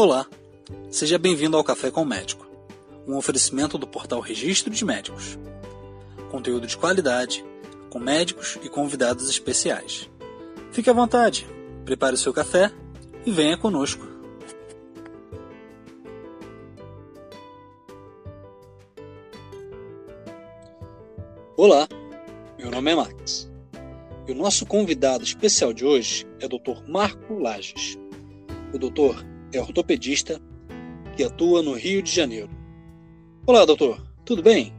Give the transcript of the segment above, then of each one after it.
Olá, seja bem-vindo ao Café com o Médico, um oferecimento do portal Registro de Médicos. Conteúdo de qualidade, com médicos e convidados especiais. Fique à vontade, prepare o seu café e venha conosco. Olá, meu nome é Max. E o nosso convidado especial de hoje é o Dr. Marco Lages. O doutor é ortopedista que atua no Rio de Janeiro. Olá, doutor, tudo bem?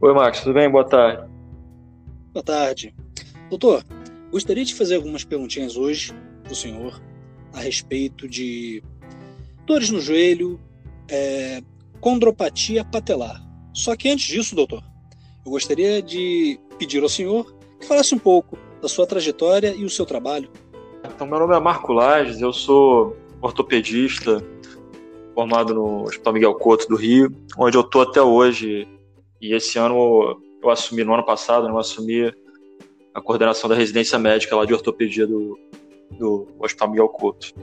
Oi, Max, tudo bem? Boa tarde. Boa tarde. Doutor, gostaria de fazer algumas perguntinhas hoje para o senhor a respeito de dores no joelho, é, condropatia patelar. Só que antes disso, doutor, eu gostaria de pedir ao senhor que falasse um pouco da sua trajetória e o seu trabalho. Então, meu nome é Marco Lages, eu sou ortopedista, formado no Hospital Miguel Couto do Rio, onde eu estou até hoje. E esse ano eu assumi, no ano passado, eu assumi a coordenação da residência médica lá de ortopedia do, do Hospital Miguel Couto.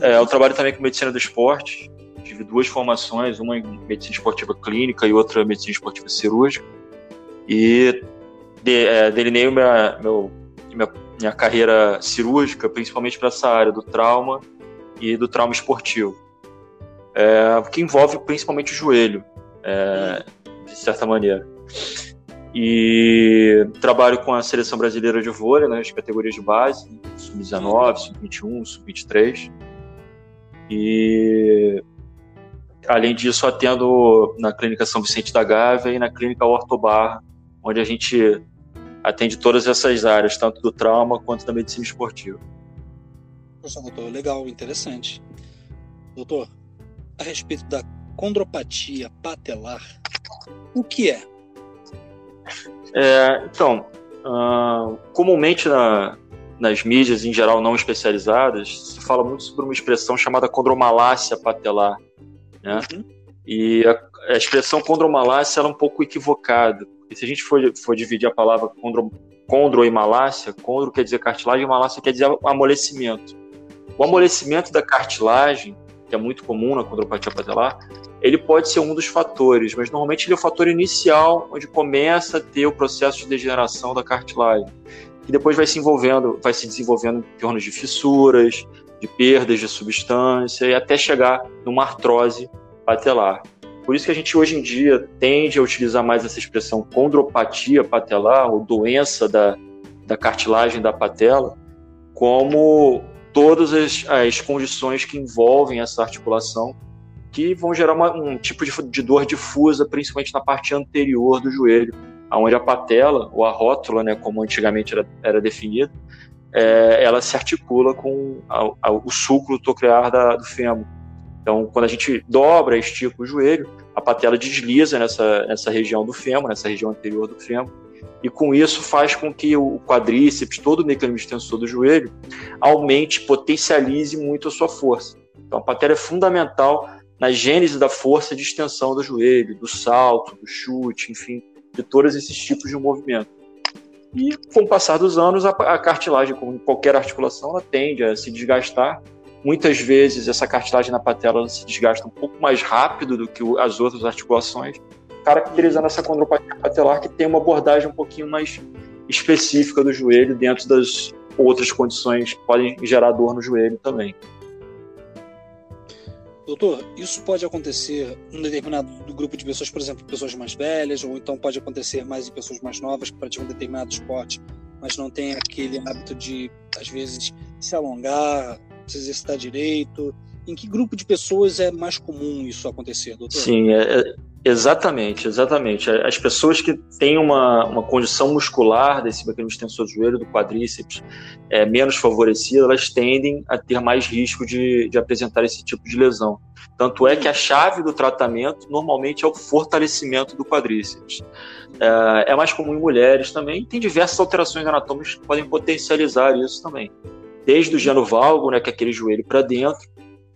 É, eu trabalho também com medicina do esporte, tive duas formações, uma em medicina esportiva clínica e outra em medicina esportiva cirúrgica. E de, é, delineei meu, minha minha carreira cirúrgica, principalmente para essa área do trauma e do trauma esportivo, é, que envolve principalmente o joelho, é, de certa maneira. E trabalho com a seleção brasileira de vôlei nas categorias de base, sub-19, sub-21, sub-23. E além disso, atendo na clínica São Vicente da Gávea e na clínica Ortobar, onde a gente atende todas essas áreas, tanto do trauma quanto da medicina esportiva. Poxa, doutor, legal, interessante. Doutor, a respeito da condropatia patelar, o que é? é então, uh, comumente na, nas mídias em geral não especializadas, se fala muito sobre uma expressão chamada condromalácia patelar, né? Uhum. E a, a expressão condromalácia é um pouco equivocada, e se a gente for, for dividir a palavra condro, condro e malácia, condro quer dizer cartilagem malácia quer dizer amolecimento. O amolecimento da cartilagem, que é muito comum na condropatia patelar, ele pode ser um dos fatores, mas normalmente ele é o fator inicial onde começa a ter o processo de degeneração da cartilagem, que depois vai se envolvendo, vai se desenvolvendo em torno de fissuras, de perdas de substância e até chegar numa artrose patelar. Por isso que a gente hoje em dia tende a utilizar mais essa expressão condropatia patelar, ou doença da, da cartilagem da patela, como todas as, as condições que envolvem essa articulação, que vão gerar uma, um tipo de, de dor difusa, principalmente na parte anterior do joelho, onde a patela, ou a rótula, né, como antigamente era, era definida, é, ela se articula com a, a, o sulco toclear da, do fêmur. Então, quando a gente dobra, estica o joelho, a patela desliza nessa, nessa região do fêmur, nessa região anterior do fêmur, e com isso faz com que o quadríceps, todo o mecanismo extensor do joelho, aumente, potencialize muito a sua força. Então, a patela é fundamental na gênese da força de extensão do joelho, do salto, do chute, enfim, de todos esses tipos de movimento. E com o passar dos anos, a, cartilagem, como qualquer articulação, ela tende a se desgastar Muitas vezes essa cartilagem na patela se desgasta um pouco mais rápido do que as outras articulações, caracterizando essa condropatia patelar que tem uma abordagem um pouquinho mais específica do joelho dentro das outras condições que podem gerar dor no joelho também. Doutor, isso pode acontecer em um determinado grupo de pessoas, por exemplo, pessoas mais velhas, ou então pode acontecer mais em pessoas mais novas que praticam um determinado esporte, mas não tem aquele hábito de, às vezes, se alongar, se exercitar direito? Em que grupo de pessoas é mais comum isso acontecer, doutor? Sim, é, é, exatamente, exatamente. As pessoas que têm uma, uma condição muscular desse mecanismo extensor do joelho, do quadríceps, é, menos favorecida, elas tendem a ter mais risco de, de apresentar esse tipo de lesão. Tanto é que a chave do tratamento normalmente é o fortalecimento do quadríceps. É, é mais comum em mulheres também, tem diversas alterações anatômicas que podem potencializar isso também desde o genovalgo, né, que é aquele joelho para dentro,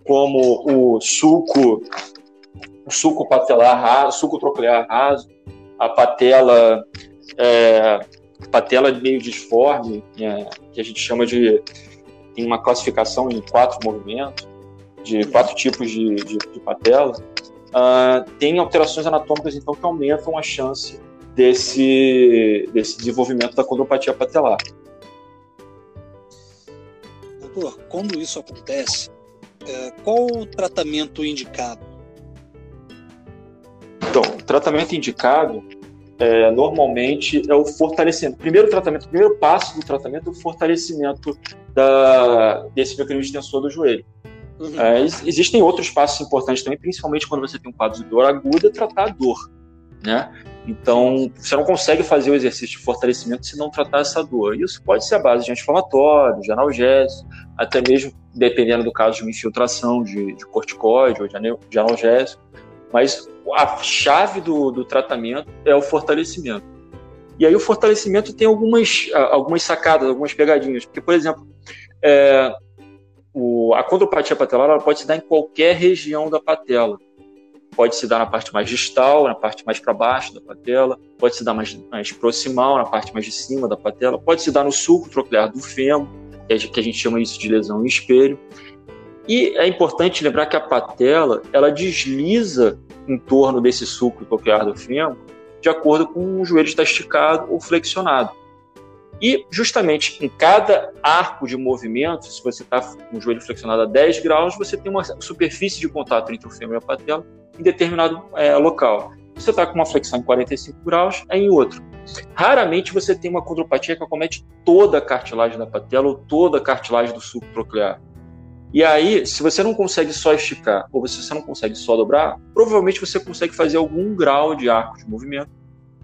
como o sulco, o sulco patelar raso, sulco troclear raso, a patela, é, patela meio disforme, é, que a gente chama de tem uma classificação em quatro movimentos, de quatro tipos de, de, de patela, uh, tem alterações anatômicas então que aumentam a chance desse, desse desenvolvimento da condropatia patelar. Doutor, quando isso acontece, é, qual o tratamento indicado? Então, o tratamento indicado é, normalmente é o fortalecimento. Primeiro tratamento, primeiro passo do tratamento é o fortalecimento da, desse mecanismo extensor do joelho. Uhum. É, existem outros passos importantes também, principalmente quando você tem um quadro de dor aguda, tratar a dor. Né? Então, você não consegue fazer o exercício de fortalecimento se não tratar essa dor. Isso pode ser a base de anti-inflamatório, de analgésico, até mesmo, dependendo do caso, de uma infiltração de, de corticoide ou de, de analgésico. Mas a chave do, do tratamento é o fortalecimento. E aí o fortalecimento tem algumas, algumas sacadas, algumas pegadinhas. Porque, por exemplo, é, o, a condropatia patelar ela pode se dar em qualquer região da patela. Pode se dar na parte mais distal, na parte mais para baixo da patela, pode se dar mais, mais proximal, na parte mais de cima da patela, pode se dar no sulco troclear do fêmur, que a gente chama isso de lesão em espelho. E é importante lembrar que a patela ela desliza em torno desse sulco troclear do fêmur de acordo com o joelho está esticado ou flexionado. E justamente em cada arco de movimento, se você está com o joelho flexionado a 10 graus, você tem uma superfície de contato entre o fêmur e a patela em determinado é, local. Você está com uma flexão em 45 graus, é em outro. Raramente você tem uma condropatia que acomete toda a cartilagem da patela ou toda a cartilagem do sulco troclear. E aí, se você não consegue só esticar ou se você não consegue só dobrar, provavelmente você consegue fazer algum grau de arco de movimento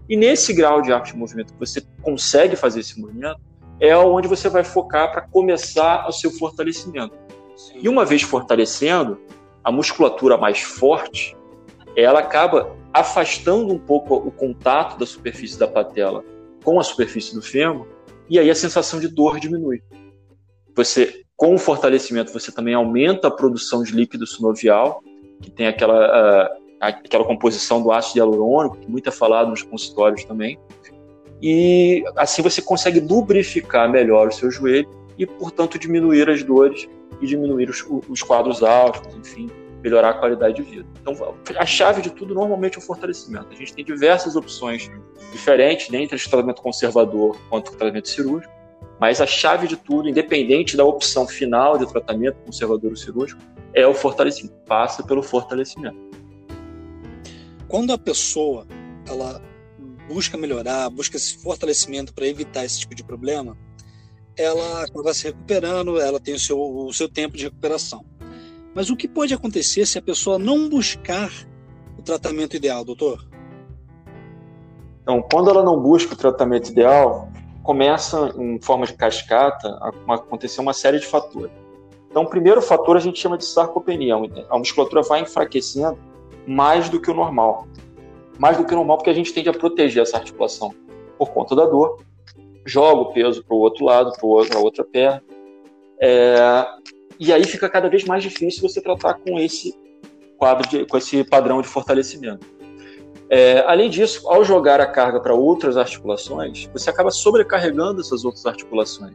e nesse grau de arco de movimento que você consegue fazer esse movimento, é onde você vai focar para começar o seu fortalecimento. Sim. E uma vez fortalecendo, a musculatura mais forte, ela acaba afastando um pouco o contato da superfície da patela com a superfície do fêmur, e aí a sensação de dor diminui. Você, com o fortalecimento, você também aumenta a produção de líquido sinovial, que tem aquela uh, aquela composição do ácido hialurônico, que muito é falado nos consultórios também. E assim você consegue lubrificar melhor o seu joelho e, portanto, diminuir as dores e diminuir os, os quadros altos, enfim, melhorar a qualidade de vida. Então, a chave de tudo normalmente é o fortalecimento. A gente tem diversas opções diferentes, dentre o tratamento conservador quanto o tratamento cirúrgico, mas a chave de tudo, independente da opção final de tratamento conservador ou cirúrgico, é o fortalecimento. Passa pelo fortalecimento quando a pessoa ela busca melhorar, busca esse fortalecimento para evitar esse tipo de problema, ela acaba se recuperando, ela tem o seu, o seu tempo de recuperação. Mas o que pode acontecer se a pessoa não buscar o tratamento ideal, doutor? Então, quando ela não busca o tratamento ideal, começa em forma de cascata a acontecer uma série de fatores. Então, o primeiro fator a gente chama de sarcopenia. A musculatura vai enfraquecendo mais do que o normal. Mais do que o normal, porque a gente tende a proteger essa articulação por conta da dor. Joga o peso para o outro lado, para a outra perna. É, e aí fica cada vez mais difícil você tratar com esse quadro, de, com esse padrão de fortalecimento. É, além disso, ao jogar a carga para outras articulações, você acaba sobrecarregando essas outras articulações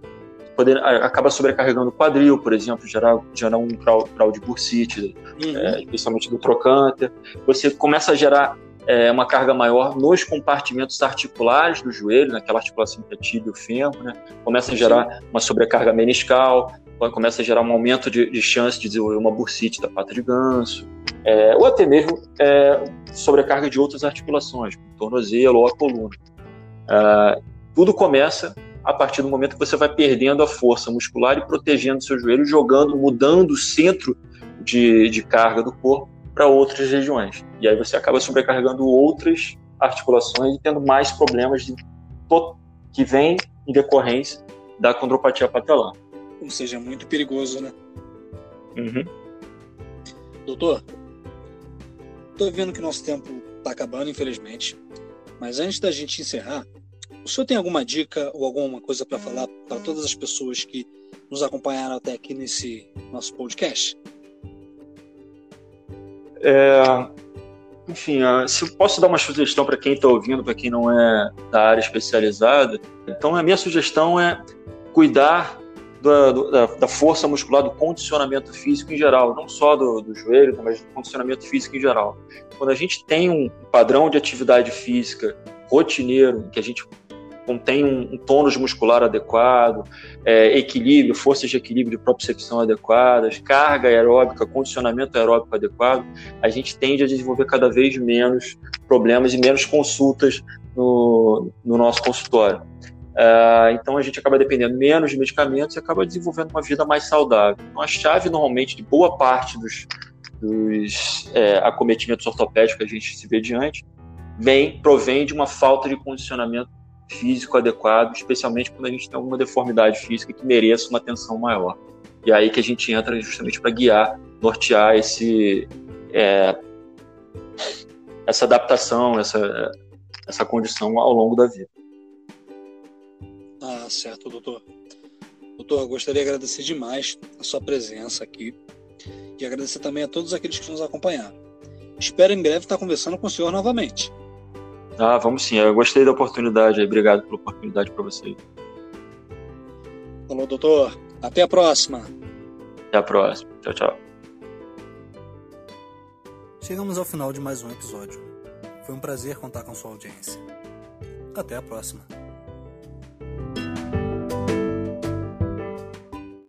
poder, acaba sobrecarregando o quadril, por exemplo, gerar, gerar um grau de bursite, uhum. é, especialmente do trocânter. Você começa a gerar é, uma carga maior nos compartimentos articulares do joelho, naquela articulação entre a tíbia fêmur, né? começa a gerar uma sobrecarga meniscal, começa a gerar um aumento de, de chance de desenvolver uma bursite da pata de ganso, é, ou até mesmo é, sobrecarga de outras articulações, como o tornozelo ou a coluna. É, tudo começa a partir do momento que você vai perdendo a força muscular e protegendo seu joelho, jogando, mudando o centro de, de carga do corpo para outras regiões. E aí você acaba sobrecarregando outras articulações e tendo mais problemas de, que vêm em decorrência da condropatia patelar. Ou seja, muito perigoso, né? Uhum. Doutor, estou vendo que nosso tempo está acabando, infelizmente. Mas antes da gente encerrar, o senhor tem alguma dica ou alguma coisa para falar para todas as pessoas que nos acompanharam até aqui nesse nosso podcast? É, enfim, se eu posso dar uma sugestão para quem está ouvindo, para quem não é da área especializada, então a minha sugestão é cuidar da, da, da, força muscular, do condicionamento físico em geral, não só do, do joelho, mas do condicionamento físico em geral. Quando a gente tem um padrão de atividade física rotineiro, que a gente contém um, um tônus muscular adequado, é, equilíbrio, forças de equilíbrio de propriocepção adequadas, carga aeróbica, condicionamento aeróbico adequado, a gente tende a desenvolver cada vez menos problemas e menos consultas no, no nosso consultório. Uh, então a gente acaba dependendo menos de medicamentos e acaba desenvolvendo uma vida mais saudável. Então a chave normalmente de boa parte dos, dos é, acometimentos ortopédicos que a gente se vê diante vem, provém de uma falta de condicionamento físico adequado, especialmente quando a gente tem alguma deformidade física que mereça uma atenção maior. E aí que a gente entra justamente para guiar, nortear esse, é, essa adaptação, essa, essa condição ao longo da vida. Ah, certo, doutor. Doutor, gostaria de agradecer demais a sua presença aqui e agradecer também a todos aqueles que nos acompanharam. Espero em breve estar conversando com o senhor novamente. Ah, vamos sim. Eu gostei da oportunidade. Obrigado pela oportunidade para você. Falou, doutor. Até a próxima. Até a próxima. Tchau, tchau. Chegamos ao final de mais um episódio. Foi um prazer contar com sua audiência. Até a próxima.